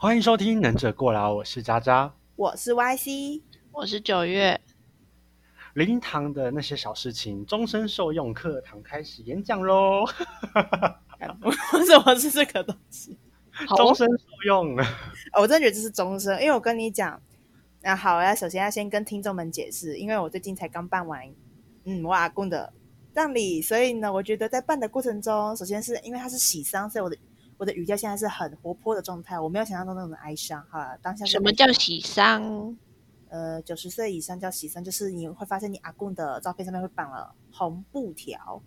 欢迎收听《能者过劳》，我是渣渣。我是 YC，我是九月，灵堂的那些小事情，终身受用课堂开始演讲喽！为什么是这个东西？终身受用，哦我真的觉得这是终身，因为我跟你讲，那好，我要首先要先跟听众们解释，因为我最近才刚办完，嗯，我阿公的葬礼，所以呢，我觉得在办的过程中，首先是因为他是喜丧，所以我的我的语调现在是很活泼的状态，我没有想象中那种哀伤。好了，当下是什么叫喜丧？呃九十岁以上叫喜丧，就是你会发现你阿公的照片上面会绑了红布条。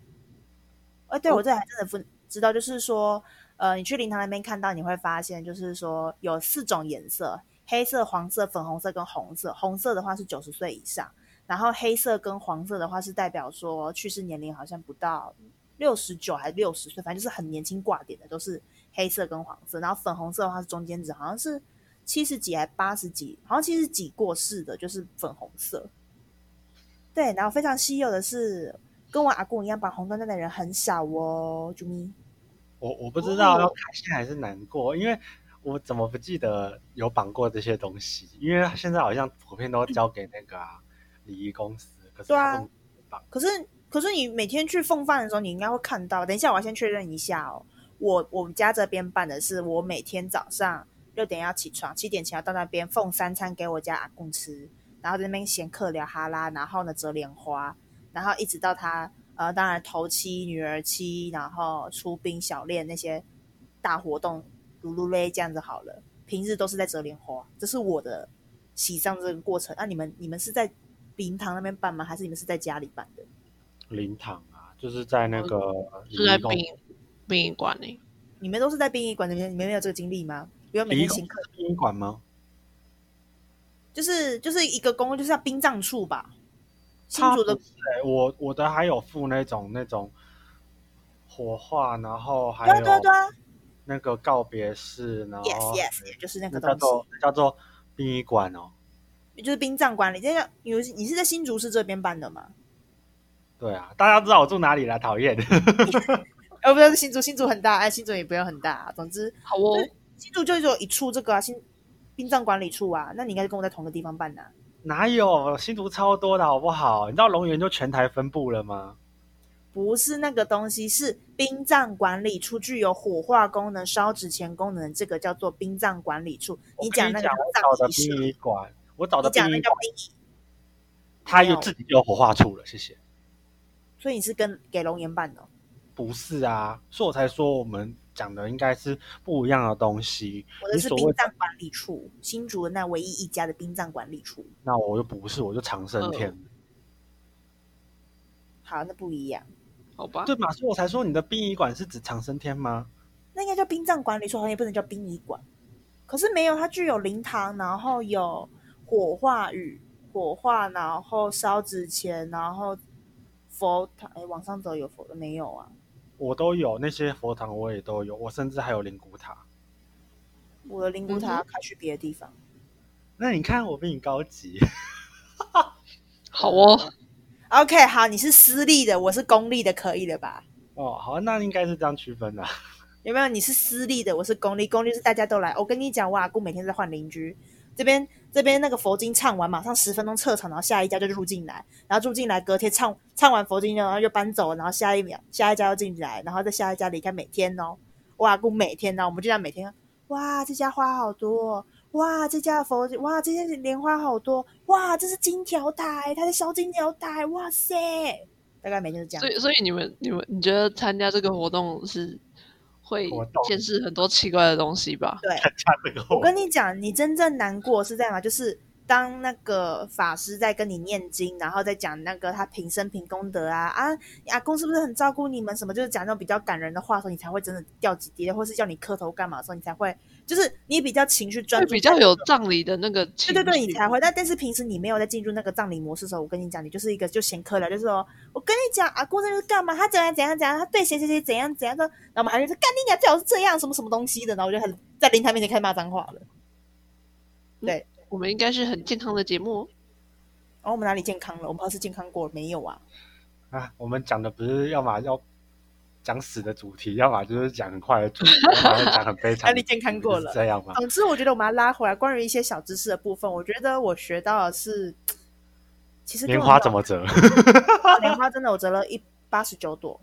哎，对我这还真的不知道，就是说，呃，你去灵堂那边看到，你会发现就是说有四种颜色：黑色、黄色、粉红色跟红色。红色的话是九十岁以上，然后黑色跟黄色的话是代表说去世年龄好像不到六十九还是六十岁，反正就是很年轻挂点的，都是黑色跟黄色。然后粉红色的话是中间值，好像是七十几还八十几，好像七十几过世的，就是粉红色。对，然后非常稀有的是，跟我阿公一样绑红缎带的人很少哦，啾咪。我我不知道要开心还是难过，因为我怎么不记得有绑过这些东西？因为现在好像普遍都交给那个啊礼仪公司，可是对啊。可是可是你每天去奉饭的时候，你应该会看到。等一下，我要先确认一下哦。我我们家这边办的是，我每天早上六点要起床，七点前要到那边奉三餐给我家阿公吃，然后在那边闲客聊哈拉，然后呢折莲花，然后一直到他呃，当然头七、女儿七，然后出兵小练那些大活动，噜噜嘞这样子好了。平日都是在折莲花，这是我的喜丧这个过程。那、你们你们是在灵堂那边办吗？还是你们是在家里办的？灵堂啊，就是在那个礼是在殡仪馆里。你们都是在殡仪馆那边，你们没有这个经历吗？不用每天请客，司殡仪馆吗？就是就是一个公，就是要殡葬处吧。新竹的我我的还有附那种那种火化，然后还有对啊对啊那个告别式，然后，yes yes，就是那个叫做叫做殡仪馆哦。西，就是殡葬管理。这个你你是在新竹市这边办的吗？对啊，大家知道我住哪里啦？讨厌。呃，不是新竹，新竹很大，哎，新竹也不用很大、总之，好哦，新竹就只有一处这个啊，新殡葬管理处啊。那你应该是跟我在同个地方办的啊、哪有新竹超多的好不好？你知道龙岩就全台分布了吗？不是那个东西，是殡葬管理处，具有火化功能、烧纸钱功能，这个叫做殡葬管理处。你讲那个我找的葬仪社，殡仪馆，我找的你讲那叫殡仪馆，殡仪，它有自己就有火化处了。谢谢。所以你是跟给龙岩办的哦、不是啊，所以我才说我们讲的应该是不一样的东西。我的是殡葬管理处，新竹的那唯一一家的殡葬管理处。那我就不是，我就长生天。好，那不一样，好吧，对嘛？所以我才说你的殡仪馆是指长生天吗？那应该叫殡葬管理处，好像也不能叫殡仪馆。可是没有，它具有灵堂，然后有火化与火化，然后烧纸钱，然后佛堂。哎，往上走有佛的没有啊？我都有那些佛堂，我也都有，我甚至还有灵骨塔。我的灵骨塔要开去别的地方。那你看我比你高级，好哦，OK，好，你是私立的，我是公立的，可以了吧？哦，好，那应该是这样区分的、有没有？你是私立的，我是公立，公立是大家都来。我跟你讲，我阿姑每天在换邻居，这边这边那个佛经唱完，马上十分钟撤场，然后下一家就入进来，然后入进来，隔天唱唱完佛经，然后又搬走，然后下一秒下一家又进来，然后再下一家离开，每天哦，我阿姑每天哦，我们就这样每天，哇，这家花好多，哇，这家的佛哇，这家莲花好多，哇，这是金条台，他在烧金条台，哇塞，大概每天是这样所。以所以你们你们你觉得参加这个活动是会见识很多奇怪的东西吧？对，参加这个我跟你讲，你真正难过是在哪？就是当那个法师在跟你念经，然后再讲那个他平生平功德啊啊，阿公是不是很照顾你们？什么就是讲那种比较感人的话的时候，你才会真的掉几滴泪，或是叫你磕头干嘛的时候，你才会就是你比较情绪专注，比较有。葬礼的那个情绪，对对对，你才会。但但是平时你没有在进入那个葬礼模式的时候，我跟你讲，你就是一个就闲客了，就是说我跟你讲，阿公这是干嘛？他怎样怎样怎样，他对谁谁谁怎样怎样的，然后我们还是干你娘，最好是这样什么什么东西的，然后我就很在灵台面前开始骂脏话了。对，我们应该是很健康的节目。然后我们哪里健康了？我们要是健康过了没有啊？啊，我们讲的不是要么要讲死的主题，要么就是讲很快的主题，要么讲很悲惨。那你已经看过了是这样吗？总之，我觉得我们要拉回来，关于一些小知识的部分，我觉得我学到的是，其实根棉本没有花怎么折？莲花真的我折了一八十九朵，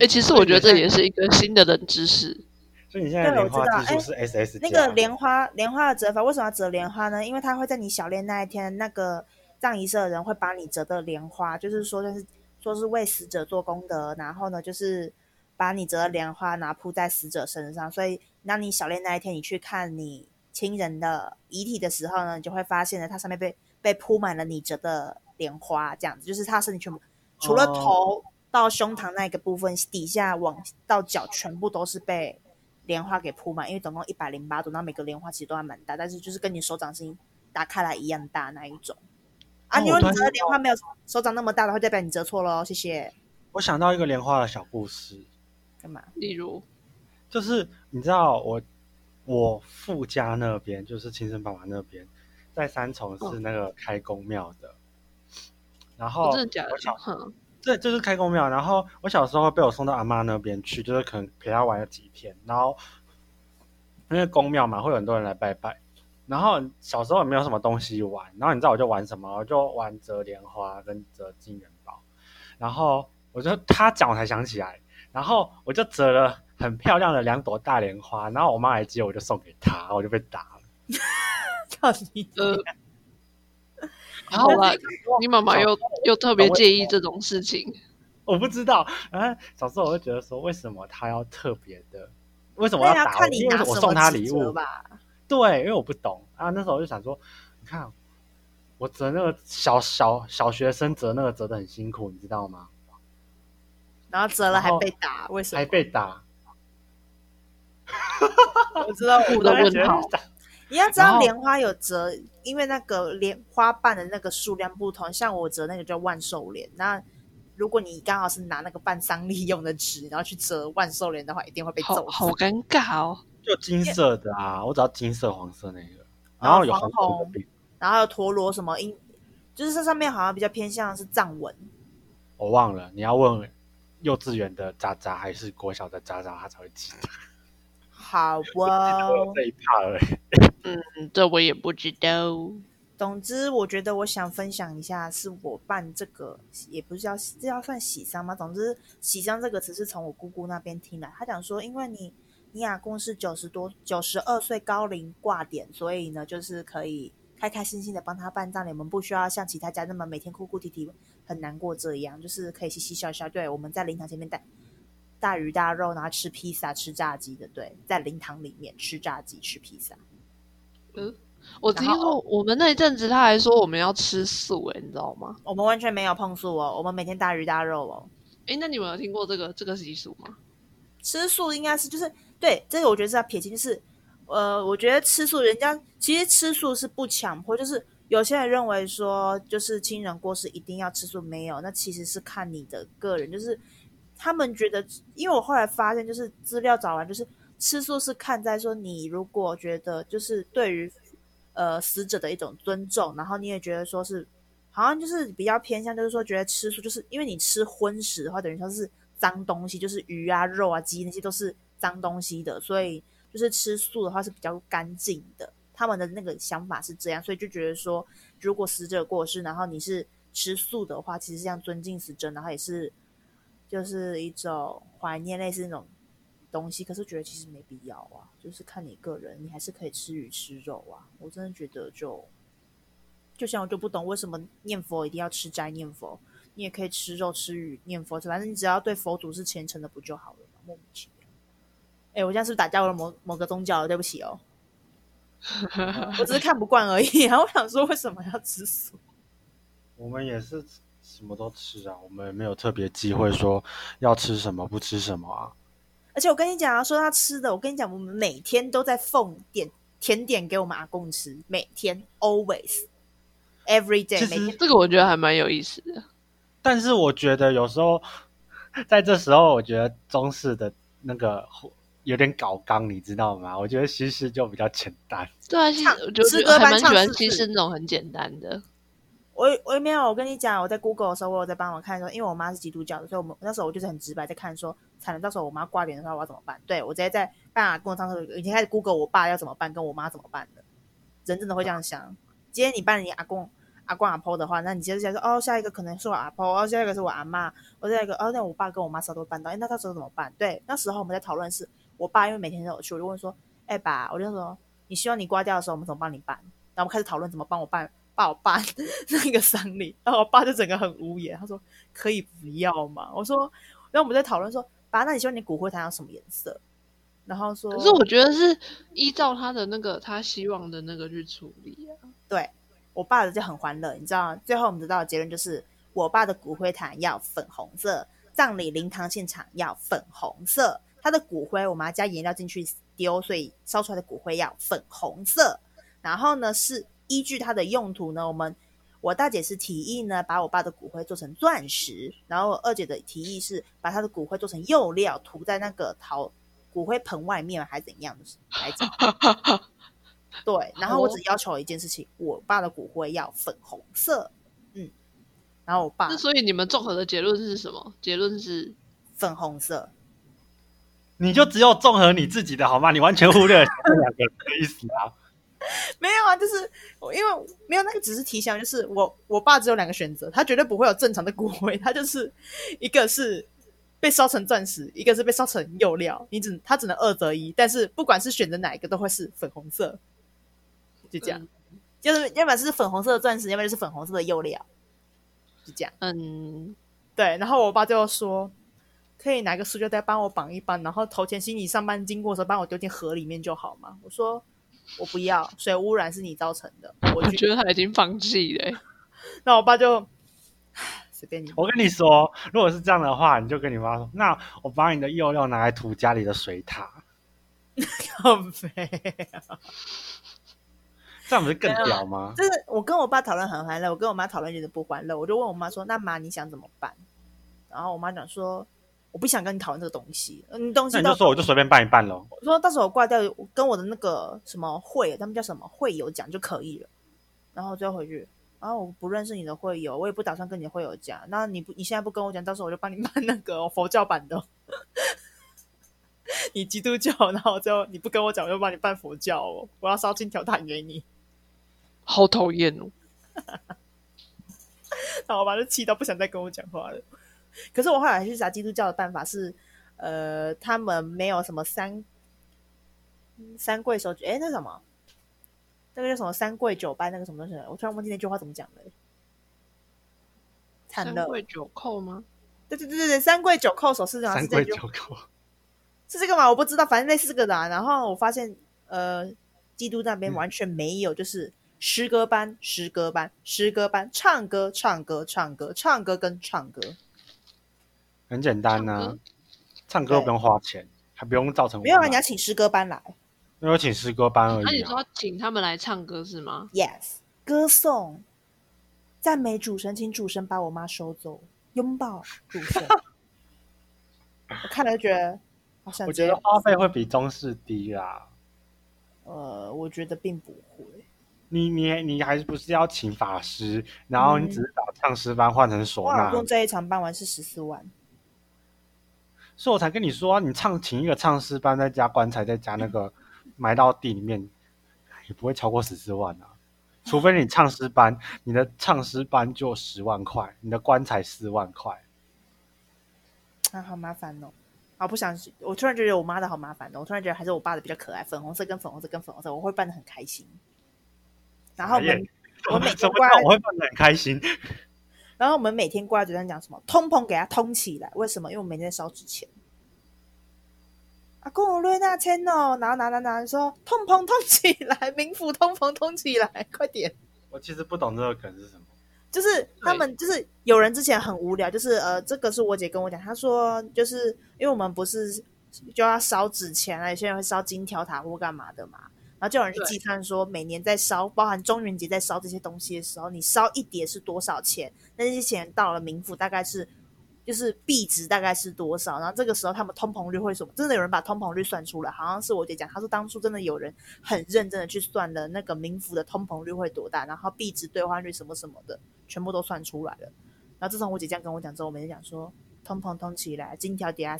哎、其实我觉得这也是一个新的冷知识。所以你现在对莲花我知道技术是 SS 那加个莲花莲花的折法为什么要折莲花呢？因为它会在你小练那一天，那个葬仪社的人会把你折的莲花，就是说就是说是为死者做功德，然后呢就是把你折的莲花拿铺在死者身上，所以当你小练那一天，你去看你亲人的遗体的时候呢，你就会发现呢，它上面被被铺满了你折的莲花，这样子，就是他身体全部除了哦头到胸膛那个部分，底下往到脚全部都是被莲花给铺满，因为总共一百零八朵，那每个莲花其实都还蛮大，但是就是跟你手掌心打开来一样大那一种。啊，哦如果你折的莲花没有手掌那么大的话，代表你折错了哦，谢谢。我想到一个莲花的小故事，干嘛？例如，就是你知道我我父家那边，就是亲生爸爸那边，在三重是那个开公庙的。然后哦真的假的我小？哼，对，就是开公庙。然后我小时候被我送到阿妈那边去，就是可能陪她玩了几天。然后因为公庙嘛，会有很多人来拜拜。然后小时候也没有什么东西玩，然后你知道我就玩什么？我就玩折莲花跟折金元宝。然后我就他讲我才想起来，然后我就折了很漂亮的两朵大莲花，然后我妈来接，我就送给她，我就被打了。到底呃，好了，你妈妈又又特别介意这种事情，我不知道，然后小时候我就觉得说，为什么她要特别的？为什么要打我？因为我送她礼物，吧。对，因为我不懂啊。那时候我就想说，你看我折那个小小小学生折那个折的很辛苦，你知道吗？然后折了还被打，为什么？还被打，我知道我的问号我就觉得你要知道莲花有折，因为那个莲花瓣的那个数量不同，像我折那个叫万寿莲，那如果你刚好是拿那个办丧礼用的纸，然后去折万寿莲的话，一定会被揍死。好好尴尬哦。就金色的啊，我只要金色、黄色那个，然后有红红然后陀螺什么，因就是这上面好像比较偏向是藏文，我忘了。你要问幼稚园的渣渣还是国小的渣渣，他才会记得。好 我哦。这一趴而已。嗯，这我也不知道。总之，我觉得我想分享一下，是我办这个，也不是要这要算喜丧吗？总之，喜丧这个词是从我姑姑那边听来，她讲说，因为你你阿公是九十多九十二岁高龄挂点，所以呢，就是可以开开心心的帮他办葬礼，我们不需要像其他家那么每天哭哭啼啼很难过这样，就是可以嘻嘻笑笑。对，我们在灵堂前面带大鱼大肉，然后吃披萨、吃炸鸡的，对，在灵堂里面吃炸鸡、吃披萨。嗯我听说我们那一阵子他还说我们要吃素、欸，你知道吗？我们完全没有碰素哦，我们每天大鱼大肉哦。哎，那你们有听过这个这个习俗吗？吃素应该是就是对这个，我觉得是要撇清，就是呃，我觉得吃素，人家其实吃素是不强迫，就是有些人认为说，就是亲人过世一定要吃素，没有，那其实是看你的个人，就是他们觉得，因为我后来发现，就是资料找完，就是吃素是看在说你如果觉得就是对于呃死者的一种尊重，然后你也觉得说是好像就是比较偏向，就是说觉得吃素，就是因为你吃荤食的话，等于说是脏东西，就是鱼啊、肉啊、鸡那些都是脏东西的，所以就是吃素的话是比较干净的。他们的那个想法是这样，所以就觉得说，如果死者过世，然后你是吃素的话，其实这样尊敬死者，然后也是就是一种怀念类似那种东西。可是觉得其实没必要啊，就是看你个人，你还是可以吃鱼吃肉啊。我真的觉得就就像我就不懂为什么念佛一定要吃斋念佛，你也可以吃肉吃鱼念佛，反正你只要对佛祖是虔诚的不就好了吗？莫名其妙。哎、我现在是不是打架了某某个宗教了？对不起哦，我只是看不惯而已。然后我想说，为什么要吃素？我们也是什么都吃啊，我们没有特别忌讳说要吃什么不吃什么啊。而且我跟你讲啊，说他吃的，我跟你讲，我们每天都在奉点甜点给我们阿公吃，每天 always every day，其实每天这个我觉得还蛮有意思的。但是我觉得有时候 在这时候，我觉得中式的那个有点搞刚，你知道吗？我觉得西式就比较简单。对啊，其实唱我就诗歌班觉得还蛮喜欢唱四次西式那种很简单的。我我也没有，我跟你讲，我在 Google 的时候，我有在帮我看说，因为我妈是基督教的，所以我们那时候我就是很直白在看说，惨了，到时候我妈挂脸的时候我要怎么办？对我直接在办阿公上车已经开始 Google 我爸要怎么办，跟我妈怎么办的。人真的会这样想。今天你办你阿公阿公阿婆的话，那你接着下说哦，下一个可能是我阿婆，哦，下一个是我阿妈，我下一个哦，那我爸跟我妈时候都会办到，哎，那到时候怎么办？对，那时候我们在讨论是，我爸因为每天都有去，我就问说，哎爸，我就说你希望你挂掉的时候我们怎么帮你办？然后我们开始讨论怎么帮我办。帮我办 那个丧礼，然后我爸就整个很无言，他说：“可以不要吗？”我说：“然后我们在讨论说，爸，那你希望你骨灰坛要什么颜色？”然后说：“可是我觉得是依照他的那个他希望的那个去处理啊。”对我爸的就很欢乐，你知道，最后我们得到的结论就是，我爸的骨灰坛要粉红色，葬礼灵堂现场要粉红色，他的骨灰我们要加颜料进去丢，所以烧出来的骨灰要粉红色。然后呢是。依据它的用途呢，我们我大姐是提议呢，把我爸的骨灰做成钻石，然后二姐的提议是把他的骨灰做成釉料，涂在那个陶骨灰盆外面，还是怎样的来着？对，然后我只要求一件事情，我爸的骨灰要粉红色，嗯，然后我爸，那所以你们综合的结论是什么？结论是粉红色，你就只有综合你自己的好吗？你完全忽略了两个的意思啊。没有啊，就是因为没有那个，只是提醒，就是我我爸只有两个选择，他绝对不会有正常的骨灰，他就是一个是被烧成钻石，一个是被烧成釉料，你只他只能二择一，但是不管是选择哪一个，都会是粉红色，就这样，就是要不然是粉红色的钻石，要不然就是粉红色的釉料，就这样。嗯，对。然后我爸就说，可以拿个塑胶袋帮我绑一绑，然后头前行李上班经过的时候，帮我丢进河里面就好吗？我说。我不要，水污染是你造成的。我觉得他已经放弃了。那我爸就 随便你。我跟你说，如果是这样的话，你就跟你妈说：“那我把你的釉料拿来涂家里的水塔。”好肥啊！这样不是更屌吗？就是我跟我爸讨论很欢乐，我跟我妈讨论觉得不欢乐。我就问我妈说：“那妈你想怎么办？”然后我妈讲说。我不想跟你讨论这个东西，你，东西那你就说我就随便办一办喽。我说到时候我挂掉，跟我的那个什么会，他们叫什么会友讲就可以了。然后最后回去，然后我不认识你的会友，我也不打算跟你的会友讲。那你不你现在不跟我讲，到时候我就帮你办那个佛教版的。你基督教，然后最后你不跟我讲，我就帮你办佛教哦。我要烧金条弹给你，好讨厌哦。然后我把他气到不想再跟我讲话了。可是我后来去查基督教的办法是，呃，他们没有什么三三跪手举，哎，那什么，那个叫什么三跪九拜那个什么东西？我突然忘记那句话怎么讲了。三跪九叩吗？对对对对对，三跪九叩手是这样，三跪九叩是这个吗？我不知道，反正类似这个的。然后我发现，呃，基督那边完全没有，就是诗歌班、诗歌班、诗歌班，唱歌、唱歌、唱歌、唱歌跟唱歌。很简单呐，唱歌不用花钱，还不用造成没有啊，你要请诗歌班来，没有请诗歌班而已。那你说请他们来唱歌是吗？Yes，歌颂、赞美主神，请主神把我妈收走，拥抱主神。我看了就觉得，我觉得花费会比中式低啦。呃，我觉得并不会。你你你还是不是要请法师？然后你只是把唱诗班换成唢呐？用这一场办完是十四万。所以我才跟你说，你唱请一个唱诗班，再加棺材，再加那个埋到地里面，也不会超过十四万啊。除非你唱诗班，你的唱诗班就十万块，你的棺材四万块。啊，好麻烦哦！啊，不想，我突然觉得我妈的好麻烦哦。我突然觉得还是我爸的比较可爱，粉红色跟粉红色跟粉红色，我会办的很开心。然后我们我每次，我会办的很开心。然后我们每天挂在嘴上讲什么？通膨给它通起来，为什么？因为我们每天在烧纸钱。阿公瑞纳签哦，拿拿拿拿，说通膨通起来，民府通膨通起来，快点！我其实不懂这个梗是什么，就是他们就是有人之前很无聊，就是呃，这个是我姐跟我讲，她说就是因为我们不是就要烧纸钱啊，有些人会烧金条塔或干嘛的嘛。然后就有人去计算说，每年在烧，包含中元节在烧这些东西的时候，你烧一叠是多少钱？那些钱到了冥府大概是就是币值大概是多少，然后这个时候他们通膨率会什么？真的有人把通膨率算出来，好像是我姐讲，她说当初真的有人很认真的去算了那个冥府的通膨率会多大，然后币值兑换率什么什么的，全部都算出来了。然后自从我姐这样跟我讲之后，我们就讲说通膨通起来，金条底下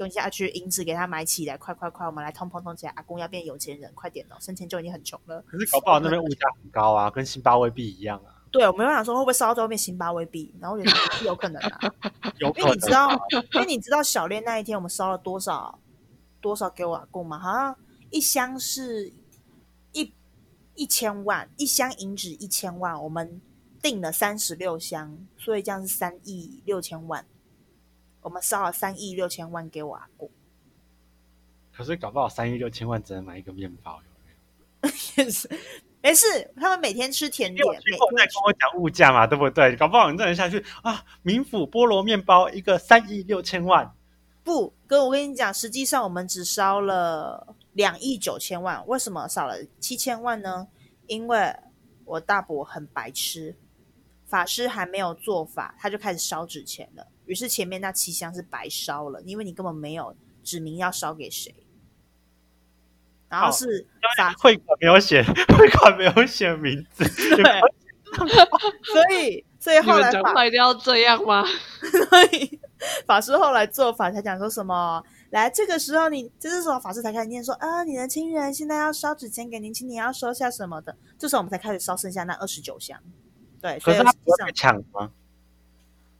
用下去，银子给他买起来，快快快，我们来通膨通起来，阿公要变有钱人，快点哦，生前就已经很穷了。可是搞不好那边物价很高啊，跟新巴威币一样啊。对，我们有想说会不会烧到最后变辛巴威币，然后我觉得 有可能啊，有可因为你知。道，因为你知道小练那一天我们烧了多少多少给我阿公吗？好像一箱是一一千万，一箱银纸一千万，我们订了三十六箱，所以这样是三亿六千万。我们烧了三亿六千万给我阿公，可是搞不好三亿六千万只能买一个面包。有没有 也是没事，他们每天吃甜你点，每有听过在天跟我讲物价嘛？对不对？搞不好你这人下去啊，民府菠萝面包一个三亿六千万，不，哥，我跟你讲，实际上我们只烧了两亿九千万，为什么少了七千万呢？因为我大伯很白痴，法师还没有做法，他就开始烧纸钱了。于是前面那七箱是白烧了，因为你根本没有指明要烧给谁。然后哦是法会款没有写，会款没有写名字，对，所以所以后来法话一定要这样吗？所以法师后来做法才讲说什么，来这个时候你这是时候法师才开始念说啊，你的亲人现在要烧纸钱给您，请你要收下什么的。这时候我们才开始烧剩下那二十九箱。对，所可以实际上是他不会被抢吗？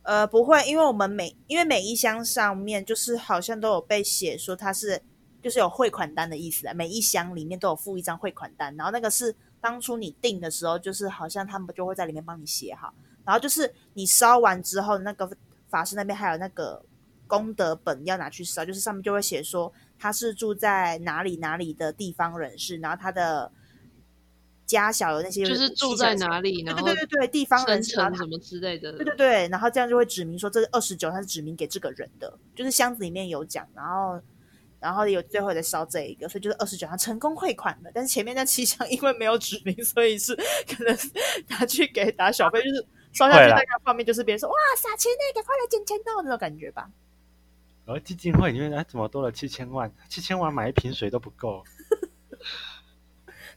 呃不会，因为我们每因为每一箱上面就是好像都有被写说它是就是有汇款单的意思，每一箱里面都有附一张汇款单，然后那个是当初你订的时候，就是好像他们就会在里面帮你写好，然后就是你烧完之后，那个法师那边还有那个功德本要拿去烧，就是上面就会写说他是住在哪里哪里的地方人士，然后他的家小有那些就是住在哪里，然对后对对对对，地方人士，然后生成什么之类的。对对对，然后这样就会指明说这是二十九它是指明给这个人的，就是箱子里面有讲，然后然后有最后再烧这一个，所以就是二十九他成功汇款了。但是前面那七箱 因为没有指明，所以是可能拿去给打小费，就是烧下去大概画面就是别人说哇撒钱呢，赶快来捡钱到那种感觉吧。而基金会里面哎怎么多了七千万？七千万买一瓶水都不够。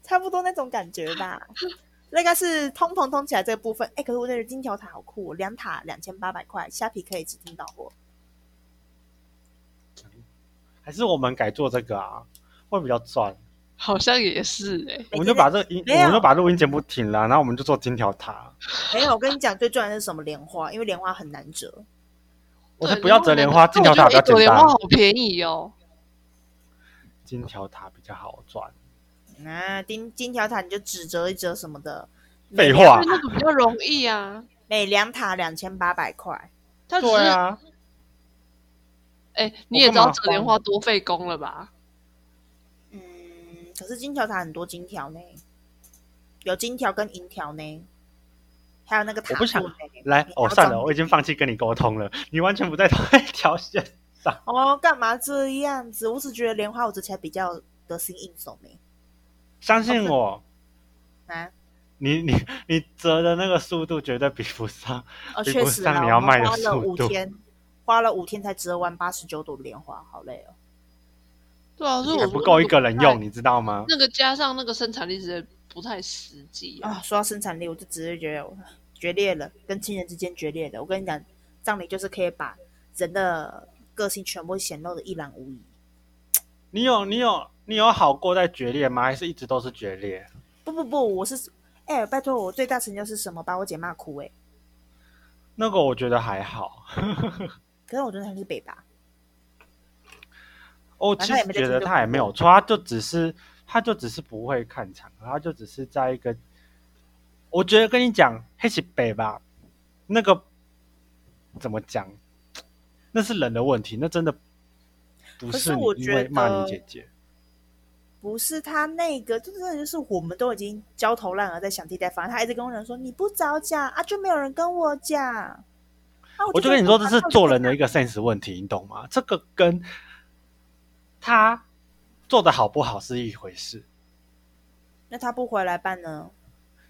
差不多那种感觉吧。那个是通膨通起来这个部分，哎，可是我觉得金条塔好酷、哦，两塔两千八百块，虾皮可以指定到货。还是我们改做这个啊，会比较赚。好像也是哎、我们就把这个音，我们就把录音节目停了，然后我们就做金条塔。没有，我跟你讲，最赚的是什么莲花，因为莲花很难折。我才不要折莲花，金条塔比较简单莲花。好便宜哦。金条塔比较好赚。啊，金金条塔你就只折一折什么的，废话那个比较容易啊。每两塔两千八百块。它只是对啊，哎、你也知道折莲花多费工了吧？嗯，可是金条塔很多金条呢，有金条跟银条呢，还有那个塔我不想来哦，算了，我已经放弃跟你沟通了，你完全不在同一条线上。哦，干嘛这样子？我只觉得莲花我折起来比较得心应手呢。相信我，啊，你你你折的那个速度绝对比不上。哦，比不确实啦，上你要卖的速度花了五天，花了五天才折完八十九朵莲花，好累哦。对啊，所以我不够一个人用，你知道吗？那个加上那个生产力实在不太实际啊。啊，说到生产力，我就直接觉得决裂了，跟亲人之间决裂了。我跟你讲，葬礼就是可以把人的个性全部显露的一览无遗。你有你有你有好过在决裂吗？还是一直都是决裂？不不不，我是哎、拜托，我最大成就是什么？把我姐骂哭哎、那个我觉得还好。可是我觉得他是北吧，我其实觉得他也没有错，他就只是他就只是不会看场，他就只是在一个，我觉得跟你讲黑起北吧，那个怎么讲，那是人的问题，那真的不可是我觉为骂你得姐姐。不是他那个，就真的就是我们都已经焦头烂额在想替代方案，他一直跟我讲说你不早讲啊，就没有人跟我讲。啊、我就跟你说，这是做人的一个 sense 问题，你懂吗？这个跟他做的好不好是一回事，那他不回来办呢？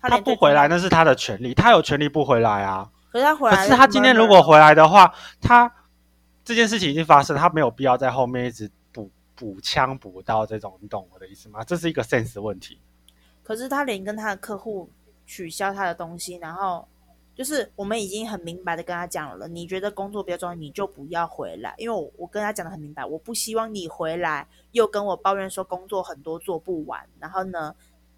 他不回来那是他的权利，他有权利不回来啊。可是他回来，可是他今天如果回来的话，他这件事情已经发生，他没有必要在后面一直补补枪补刀这种，你懂我的意思吗？这是一个 sense 问题。可是他连跟他的客户取消他的东西，然后就是我们已经很明白的跟他讲了，你觉得工作比较重要，你就不要回来。因为我我跟他讲的很明白，我不希望你回来又跟我抱怨说工作很多做不完，然后呢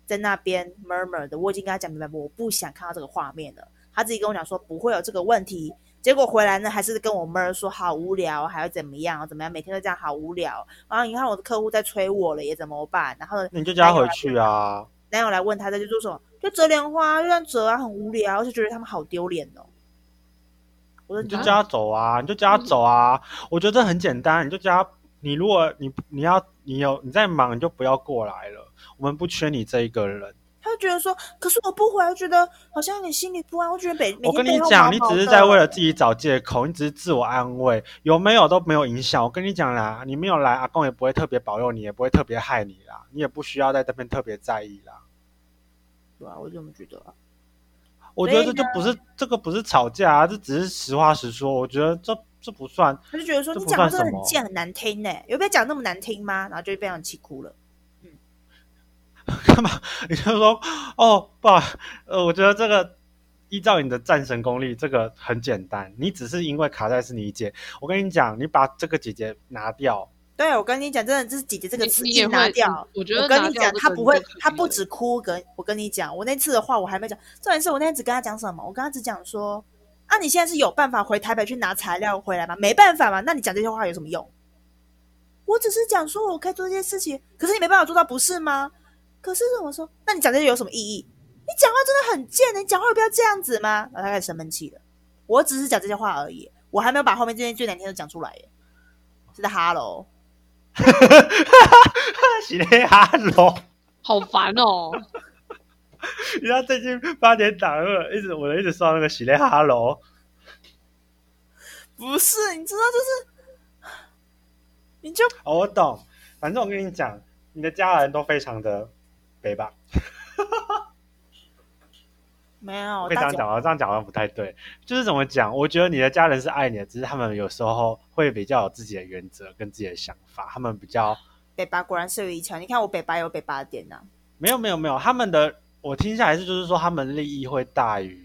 在那边 murmur 的。我已经跟他讲明白，我不想看到这个画面了。他自己跟我讲说不会有这个问题，结果回来呢还是跟我 mur 说好无聊，还要怎么样怎么样，每天都这样好无聊。然后你看我的客户在催我了，也怎么办？然后你就叫他回去啊。男友来问他，他就做什么？就折莲花，就这样折啊，很无聊，就觉得他们好丢脸哦。我说你就叫他走啊，你就叫他走啊。我觉得这很简单，你就叫他。你如果你你要你有你在忙，你就不要过来了。我们不缺你这一个人。他就觉得说，可是我不回来，觉得好像你心里不安。我觉得每我跟你讲，你只是在为了自己找借口，你只是自我安慰，有没有都没有影响。我跟你讲啦，你没有来，阿公也不会特别保佑你，也不会特别害你啦，你也不需要在这边特别在意啦。对啊，我这么觉得啊。我觉得这就不是这个不是吵架啊，这只是实话实说。我觉得这这不算。他就觉得说你讲的这个很贱很难听呢，有必要讲那么难听吗？然后就被人气哭了。干嘛？你就说哦，不，呃，我觉得这个依照你的战神功力，这个很简单。你只是因为卡在是你姐，我跟你讲，你把这个姐姐拿掉。对，我跟你讲，真的，就是姐姐这个词一拿掉。我觉得我跟你讲，她不会，她不止哭。跟我跟你讲，我那次的话我还没讲。重点是我那天只跟她讲什么？我跟她只讲说，啊，你现在是有办法回台北去拿材料回来吗？没办法嘛？那你讲这些话有什么用？我只是讲说我可以做这些事情，可是你没办法做到，不是吗？可是我说，那你讲这些有什么意义？你讲话真的很贱，你讲话不要这样子吗？然后他开始生闷气了。我只是讲这些话而已，我还没有把后面这些最难听的讲出来耶。是的哈喽，是的哈喽，好烦哦！你知道最近八点档一直我一直说那个喜的哈喽，不是，你知道就是，你就哦，我懂。反正我跟你讲。你的家人都非常的北吧？没有，非常讲啊，这样讲好像不太对。就是怎么讲？我觉得你的家人是爱你的，只是他们有时候会比较有自己的原则跟自己的想法。他们比较北巴果然是有一强。你看我北巴有北巴的点呐。没有没有没有，他们的我听下来是就是说，他们利益会大于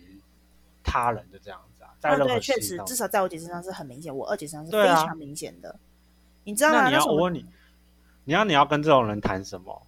他人的这样子啊。在任何确实，至少在我姐身上是很明显，我二姐身上是非常明显的。你知道吗？你要我问你。你要你要跟这种人谈什么？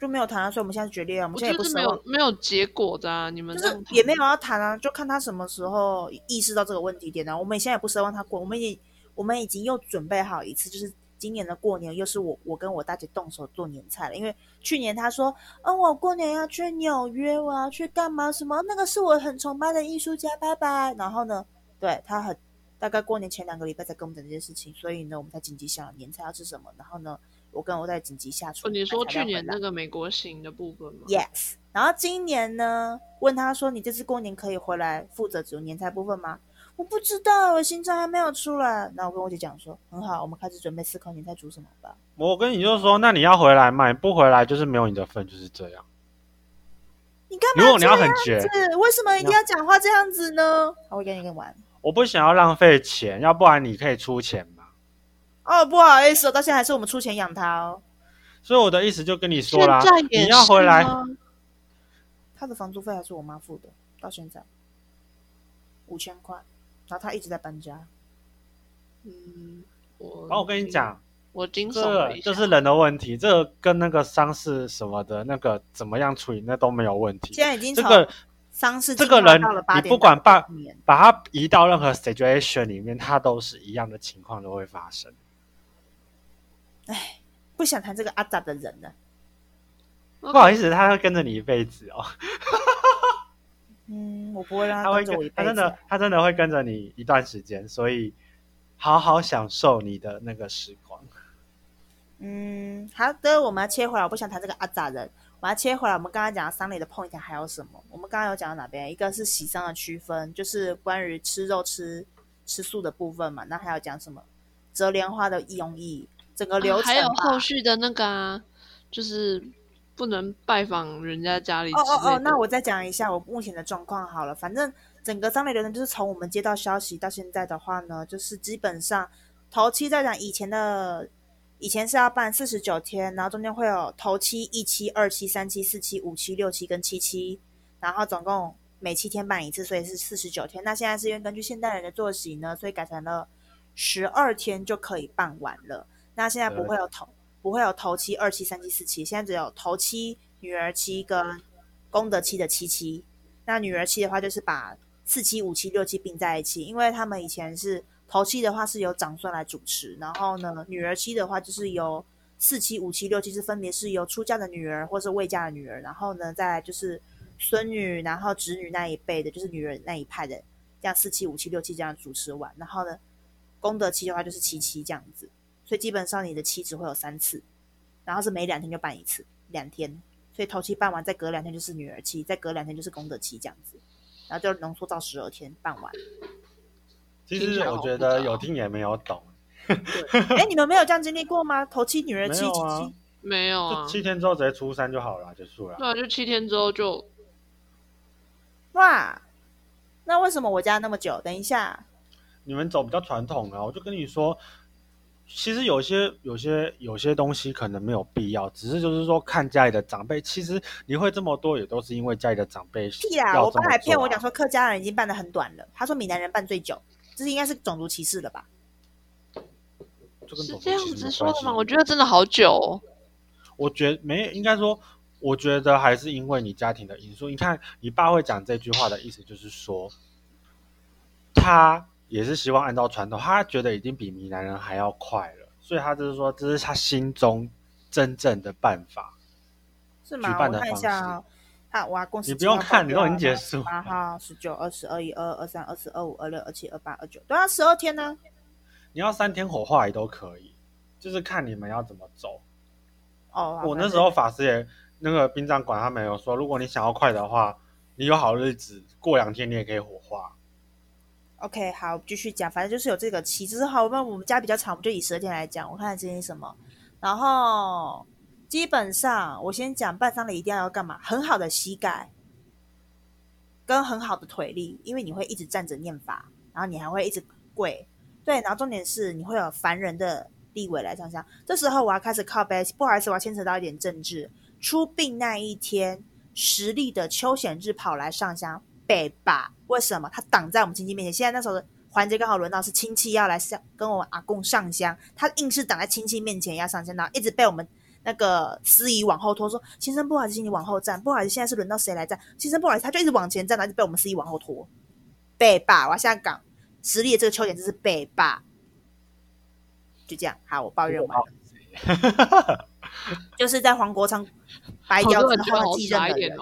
就没有谈啊，所以我们现在决裂啊。我们现在也不是没有没有结果的啊。你们就是也没有要谈啊，就看他什么时候意识到这个问题点呢？我们现在也不奢望他过，我们已我们已经又准备好一次，就是今年的过年又是我我跟我大姐动手做年菜了。因为去年他说，嗯，我过年要去纽约，我要去干嘛？什么？那个是我很崇拜的艺术家，拜拜。然后呢，对他很大概过年前两个礼拜才跟我们讲这件事情，所以呢，我们才紧急想年菜要吃什么。然后呢？我跟我在紧急下厨。你说去年那个美国行的部分吗？Yes。然后今年呢？问他说：“你这次过年可以回来负责煮年菜部分吗？”我不知道，我行程还没有出来。那我跟我姐讲说：“很好，我们开始准备思考年菜煮什么吧。”我跟你就说：“那你要回来嘛？不回来就是没有你的份，就是这样。”你干嘛？如果你要很绝，为什么一定要讲话这样子呢？我会跟你玩。我不想要浪费钱，要不然你可以出钱嘛。哦，不好意思，到现在还是我们出钱养他哦。所以我的意思就跟你说啦，你要回来。他的房租费还是我妈付的，到现在五千块，然后他一直在搬家。嗯，我，然后我跟你讲，我惊悚这就是人的问题，这个跟那个丧事什么的那个怎么样处理，那都没有问题。现在已经这个丧事这个人，你不管把把他移到任何 situation 里面，他都是一样的情况都会发生。哎，不想谈这个阿杂的人了。不好意思，他会跟着你一辈子哦。嗯，我不会让他跟着我一辈子。他真的，他真的会跟着你一段时间，所以好好享受你的那个时光。嗯，好的，我们要切回来。我不想谈这个阿杂人，我要切回来。我们刚刚讲丧礼的 point 还有什么？我们刚刚有讲到哪边？一个是喜丧的区分，就是关于吃肉吃吃素的部分嘛。那还要讲什么？折莲花的用意。整个流程还有后续的那个啊，就是不能拜访人家家里。哦哦哦，那我再讲一下我目前的状况好了。反正整个丧礼流程就是从我们接到消息到现在的话呢，就是基本上头七在讲以前的以前是要办四十九天，然后中间会有头七、一期、二期、三期、四期、五期、六期跟七期，然后总共每七天办一次，所以是四十九天。那现在是因为根据现代人的作息呢，所以改成了十二天就可以办完了。那现在不会有头不会有头七、二期、三期、四期，现在只有头七、女儿期跟功德期的七七。那女儿期的话，就是把四期、五期、六期并在一起，因为他们以前是头期的话是由长孙来主持，然后呢，女儿期的话就是由四期、五期、六期是分别是由出嫁的女儿或是未嫁的女儿，然后呢，再来就是孙女，然后侄女那一辈的，就是女儿那一派的，这样四期、五期、六期这样主持完，然后呢，功德期的话就是七七这样子，所以基本上你的期只会有三次，然后是每两天就办一次，两天，所以头期办完，再隔两天就是女儿期，再隔两天就是功德期这样子。然后就浓缩到十二天办完。其实我觉得有听也没有懂。哎，你们没有这样经历过吗？头七女儿七七七没有啊？七天之后直接初三就好了，结束了。对啊，就七天之后就。哇，那为什么我家那么久？等一下，你们走比较传统啊！我就跟你说。其实有些有些有些东西可能没有必要，只是就是说看家里的长辈。其实你会这么多，也都是因为家里的长辈。屁啦！我爸还骗我讲说客家人已经办的很短了，他说闽南人办最久，这是应该是种族歧视了吧？是这样子说的吗？我觉得真的好久。我觉得没，应该说，我觉得还是因为你家庭的因素。你看你爸会讲这句话的意思，就是说他。也是希望按照传统，他觉得已经比闽南人还要快了，所以他就是说，这是他心中真正的办法。是吗？我看一下，他哇，公司你不用看，你都已经结束。八号、十九、二十二、一、二二、三、二四、二五、二六、二七、二八、二九，都要十二天呢。你要三天火化也都可以，就是看你们要怎么走。哦，我那时候法师也那个殡葬馆，他没有说，如果你想要快的话，你有好日子，过两天你也可以火化。OK，好，继续讲。反正就是有这个期，只是好。那我们家比较长，我们就以十二天来讲。我看看今天什么。然后基本上，我先讲办丧礼一定要要干嘛？很好的膝盖，跟很好的腿力，因为你会一直站着念法，然后你还会一直跪。对，然后重点是你会有凡人的地位来上香。这时候我要开始靠背，不好意思，我要牵扯到一点政治。出殡那一天，实力的邱显志跑来上香。北吧？为什么他挡在我们亲戚面前？现在那时候的环节刚好轮到是亲戚要来上跟我阿公上香，他硬是挡在亲戚面前要上香，然后一直被我们那个司仪往后拖，说先生不好意思，请你往后站，不好意思，现在是轮到谁来站？先生不好意思，他就一直往前站，然后就被我们司仪往后拖。北霸，我现在讲实力的这个缺点就是北霸，就这样。好，我抱怨完了，就是在黄国昌 白掉之后继任的人。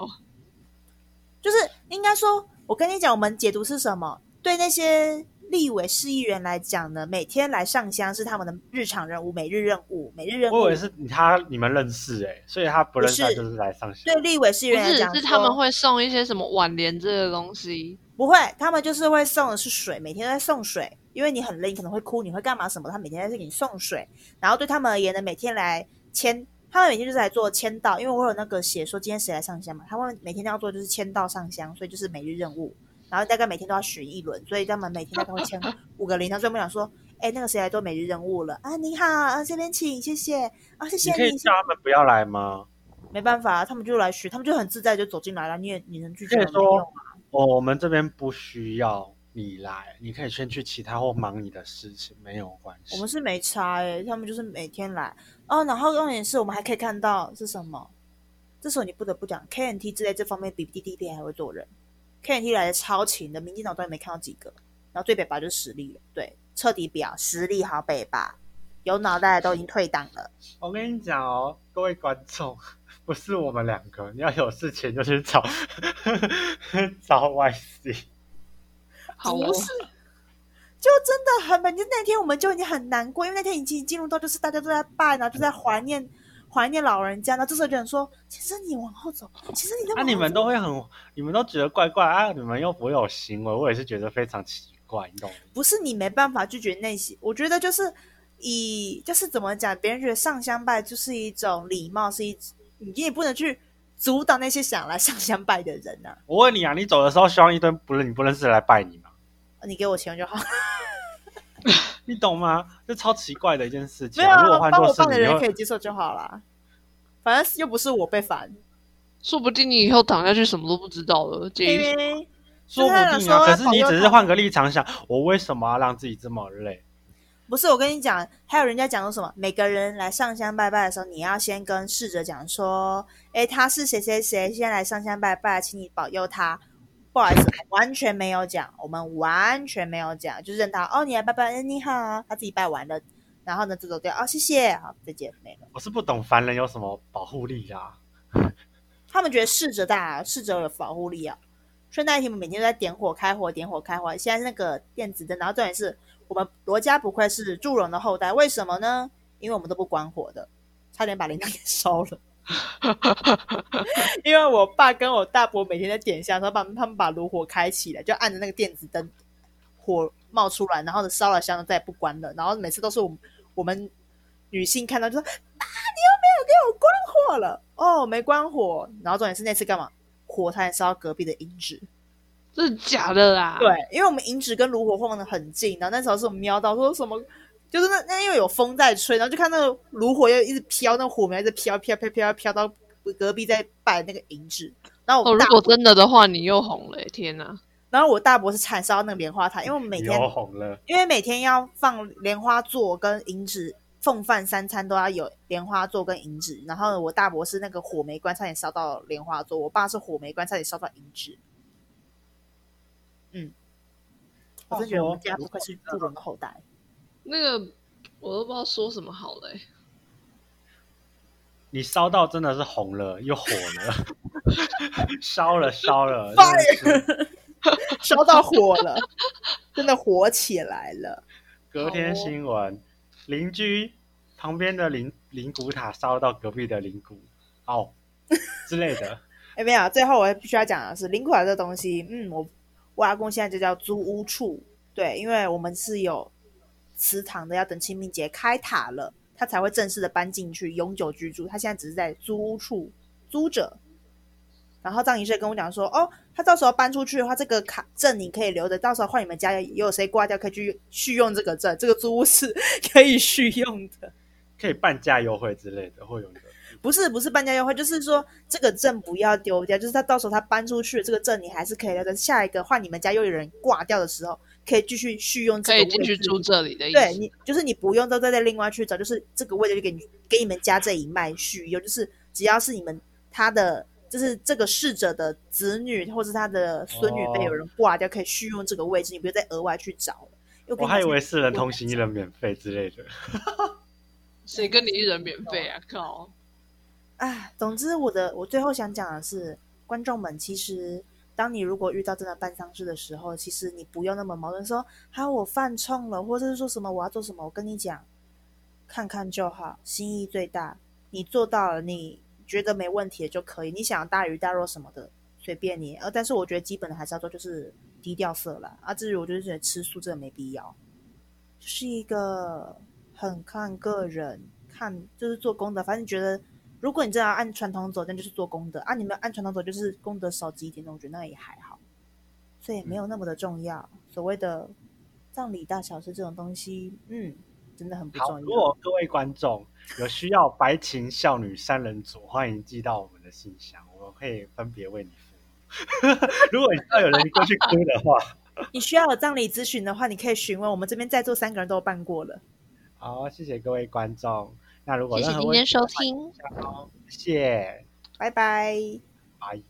就是应该说，我跟你讲，我们解读是什么？对那些立委、市议员来讲呢，每天来上香是他们的日常任务、每日任务、每日任务。我以为是他你们认识哎，所以他不认识就是来上香。对立委、市议员来讲，是他们会送一些什么挽联这个东西？不会，他们就是会送的是水，每天都在送水，因为你很累，你可能会哭，你会干嘛什么？他每天在给你送水，然后对他们而言呢，每天来签。他们每天就是来做签到，因为我有那个写说今天谁来上香嘛，他们每天都要做就是签到上香，所以就是每日任务，然后大概每天都要巡一轮，所以他们每天都会签 五个零。他最后讲说，哎，那个谁来做每日任务了啊？你好，啊这边请，谢谢啊，谢谢你。可以叫他们不要来吗？没办法，他们就来巡，他们就很自在就走进来了。你也你能拒绝吗？哦，我们这边不需要你来，你可以先去其他或忙你的事情，没有关系。我们是没差哎，他们就是每天来。哦，然后重点是我们还可以看到是什么？这时候你不得不讲 K N T 之类这方面比 D D P 还会做人，K N T 来的超勤的，民进党都没看到几个。然后最北吧就是实力了，对，彻底表实力好北吧，有脑袋的都已经退党了。我跟你讲哦，各位观众，不是我们两个，你要有事情就去找 找 Y C，不是。就真的很就那天我们就已经很难过，因为那天已经进入到就是大家都在拜，然后就在怀念怀念老人家。呢这时候有人说：“其实你往后走，其实你……”那你们都会很，你们都觉得怪怪啊？你们又不会有行为，我也是觉得非常奇怪，你懂吗不是你没办法拒绝那些，我觉得就是以就是怎么讲，别人觉得上香拜就是一种礼貌，是一你也不能去阻挡那些想来上香拜的人呐、我问你啊，你走的时候希望一堆不认你不认识的来拜你吗？你给我钱就好。你懂吗？这超奇怪的一件事情、没有如果啊，帮我办的换作是你，你会人可以接受就好啦。反正又不是我被烦，说不定你以后躺下去什么都不知道了。介因为说不定啊。可是你只是换个立场想，我为什么要让自己这么累？不是我跟你讲，还有人家讲说什么，每个人来上香拜拜的时候，你要先跟逝者讲说，哎，他是谁谁谁，先来上香拜拜，请你保佑他。不好意思，完全没有讲，我们完全没有讲，就认他哦，你来拜拜，嗯你好，他自己拜完了，然后呢就走掉，哦，谢谢，好，再见，没了。我是不懂凡人有什么保护力啊。他们觉得逝者大，逝者有保护力啊。顺带一提，我们每天都在点火、开火、点火、开火。现在那个电子灯，然后重点是我们罗家不愧是祝融的后代，为什么呢？因为我们都不关火的，差点把铃铛给烧了。因为我爸跟我大伯每天在点香的时候，把他们把炉火开起来，就按着那个电子灯，火冒出来，然后呢烧了香，再也不关了。然后每次都是我们我们女性看到就说：“啊，你又没有给我关火了哦，没关火。”然后重点是那次干嘛？火差点烧到隔壁的银纸。这是假的啦。对，因为我们银纸跟炉火放的很近，然后那时候是我们瞄到说什么，就是那那因为有风在吹，然后就看那个炉火又一直飘，那个火苗一直飘飘飘飘飘到隔壁在拜那个银纸，然后如果真的的话，你又红了欸、天哪！然后我大伯是产烧那个莲花台，因为我们每天又红了，因为每天要放莲花座跟银纸，奉饭三餐都要有莲花座跟银纸。然后我大伯是那个火梅关，差点烧到莲花座；我爸是火梅关，差点烧到银纸。嗯，我真觉得我们家不愧是祝融的后代。那个我都不知道说什么好嘞、欸。你烧到真的是红了又火了，烧了烧了，烧到火了，真的火起来了。隔天新闻，邻居旁边的灵灵骨塔烧到隔壁的灵骨，哦之类的。哎，没有，最后我必须要讲的是，灵骨塔这东西，嗯，我我阿公现在就叫租屋处，对，因为我们是有祠堂的，要等清明节开塔了，他才会正式的搬进去永久居住。他现在只是在租屋处租着。然后张仪社跟我讲说，哦，他到时候搬出去的话，这个卡证你可以留着，到时候换你们家也有谁挂掉，可以去续用这个证，这个租屋是可以续用的。可以半价优惠之类的，会有的。不是不是半价优惠，就是说这个证不要丢掉，就是他到时候他搬出去，这个证你还是可以留着。下一个换你们家又有人挂掉的时候，可以继续续用这可个位置。以继续住这里的意思。对你，就是你不用都再再另外去找，就是这个位置就给你给你们家这一脉续用，就是只要是你们他的，就是这个逝者的子女或是他的孙女被有人挂掉，可以续用这个位置，你不用再额外去找我还以为四人同行一人免费之类的。谁跟你一人免费啊？靠！哎，总之我的我最后想讲的是，观众们，其实当你如果遇到真的办丧事的时候，其实你不用那么矛盾说，哈，我犯冲了，或者是说什么我要做什么，我跟你讲，看看就好，心意最大，你做到了，你觉得没问题的就可以，你想大鱼大肉什么的随便你，呃，但是我觉得基本的还是要做，就是低调色啦，啊，至于我就是觉得吃素真的没必要，就是一个很看个人，看就是做功德，反正觉得。如果你真的要按传统走，那就是做功德啊！你们按传统走，就是功德少积一点，那我觉得那也还好，所以没有那么的重要。所谓的葬礼大小事这种东西，嗯，真的很不重要如。果各位观众有需要白情少女三人组，欢迎寄到我们的信箱，我们会分别为你服务。如果你知道有人过去哭的话，你需要有葬礼咨询的话，你可以询问我们这边在座三个人都有办过了。好，谢谢各位观众。那如果谢谢今天收听。谢谢，拜拜。拜。